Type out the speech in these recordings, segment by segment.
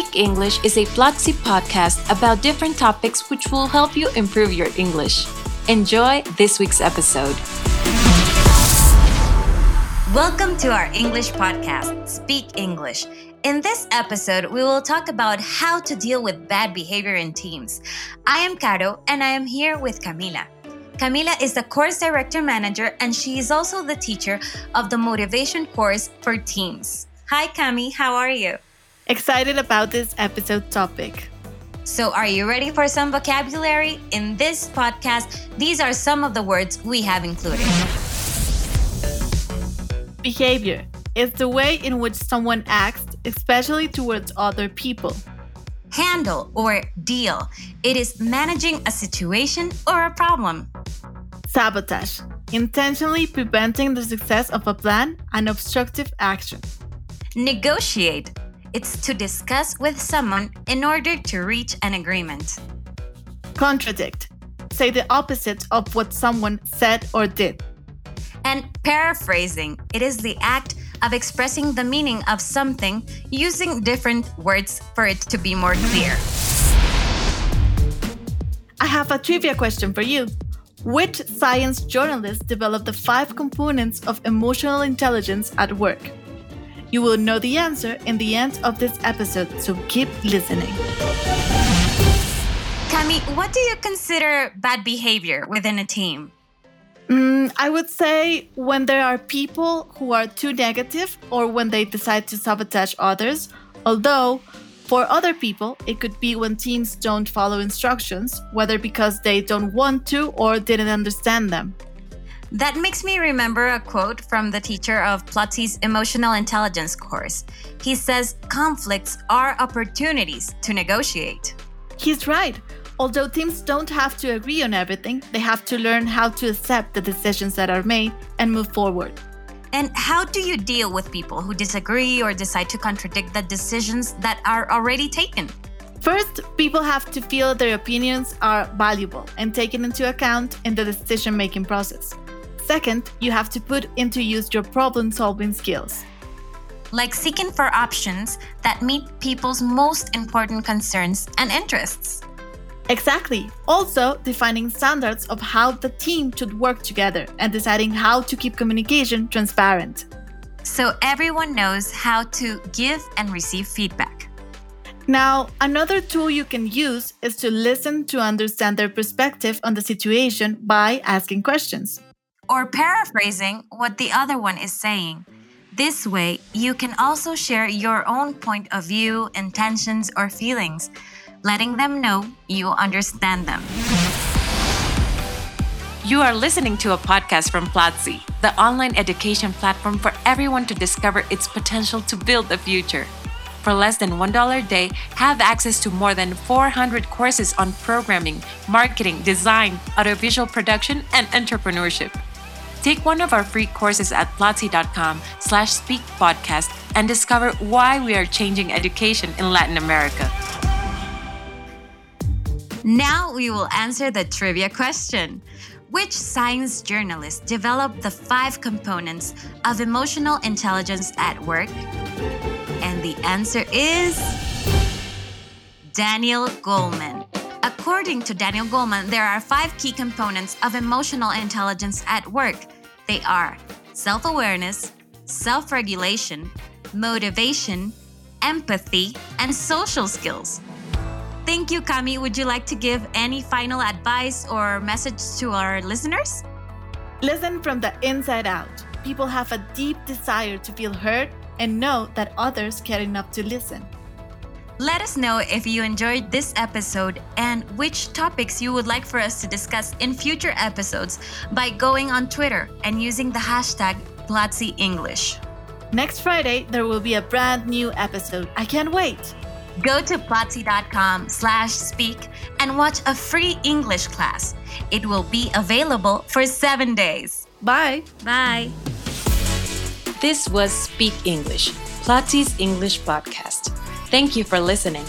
Speak English is a Platzi podcast about different topics which will help you improve your English. Enjoy this week's episode. Welcome to our English podcast, Speak English. In this episode, we will talk about how to deal with bad behavior in teams. I am Caro and I am here with Camila. Camila is the course director manager and she is also the teacher of the motivation course for teams. Hi, Cami, how are you? Excited about this episode topic. So, are you ready for some vocabulary? In this podcast, these are some of the words we have included. Behavior is the way in which someone acts, especially towards other people. Handle or deal. It is managing a situation or a problem. Sabotage, intentionally preventing the success of a plan and obstructive action. Negotiate, it's to discuss with someone in order to reach an agreement. Contradict. Say the opposite of what someone said or did. And paraphrasing. It is the act of expressing the meaning of something using different words for it to be more clear. I have a trivia question for you. Which science journalist developed the five components of emotional intelligence at work? You will know the answer in the end of this episode, so keep listening. Cami, what do you consider bad behavior within a team? Mm, I would say when there are people who are too negative or when they decide to sabotage others, although for other people, it could be when teams don't follow instructions, whether because they don't want to or didn't understand them. That makes me remember a quote from the teacher of Platzi's emotional intelligence course. He says, Conflicts are opportunities to negotiate. He's right. Although teams don't have to agree on everything, they have to learn how to accept the decisions that are made and move forward. And how do you deal with people who disagree or decide to contradict the decisions that are already taken? First, people have to feel their opinions are valuable and taken into account in the decision making process. Second, you have to put into use your problem solving skills. Like seeking for options that meet people's most important concerns and interests. Exactly. Also, defining standards of how the team should work together and deciding how to keep communication transparent. So everyone knows how to give and receive feedback. Now, another tool you can use is to listen to understand their perspective on the situation by asking questions or paraphrasing what the other one is saying. This way, you can also share your own point of view, intentions, or feelings, letting them know you understand them. You are listening to a podcast from Platzi, the online education platform for everyone to discover its potential to build the future. For less than $1 a day, have access to more than 400 courses on programming, marketing, design, audiovisual production, and entrepreneurship. Take one of our free courses at platzi.com slash speak podcast and discover why we are changing education in Latin America. Now we will answer the trivia question. Which science journalist developed the five components of emotional intelligence at work? And the answer is Daniel Goleman. According to Daniel Goleman, there are five key components of emotional intelligence at work. They are self awareness, self regulation, motivation, empathy, and social skills. Thank you, Cami. Would you like to give any final advice or message to our listeners? Listen from the inside out. People have a deep desire to feel heard and know that others care enough to listen. Let us know if you enjoyed this episode and which topics you would like for us to discuss in future episodes by going on Twitter and using the hashtag Platzi English. Next Friday, there will be a brand new episode. I can't wait. Go to platzi.com slash speak and watch a free English class. It will be available for seven days. Bye. Bye. This was Speak English, Platzi's English podcast. Thank you for listening.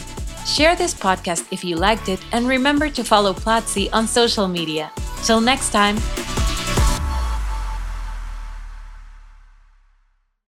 Share this podcast if you liked it and remember to follow Platzi on social media. Till next time.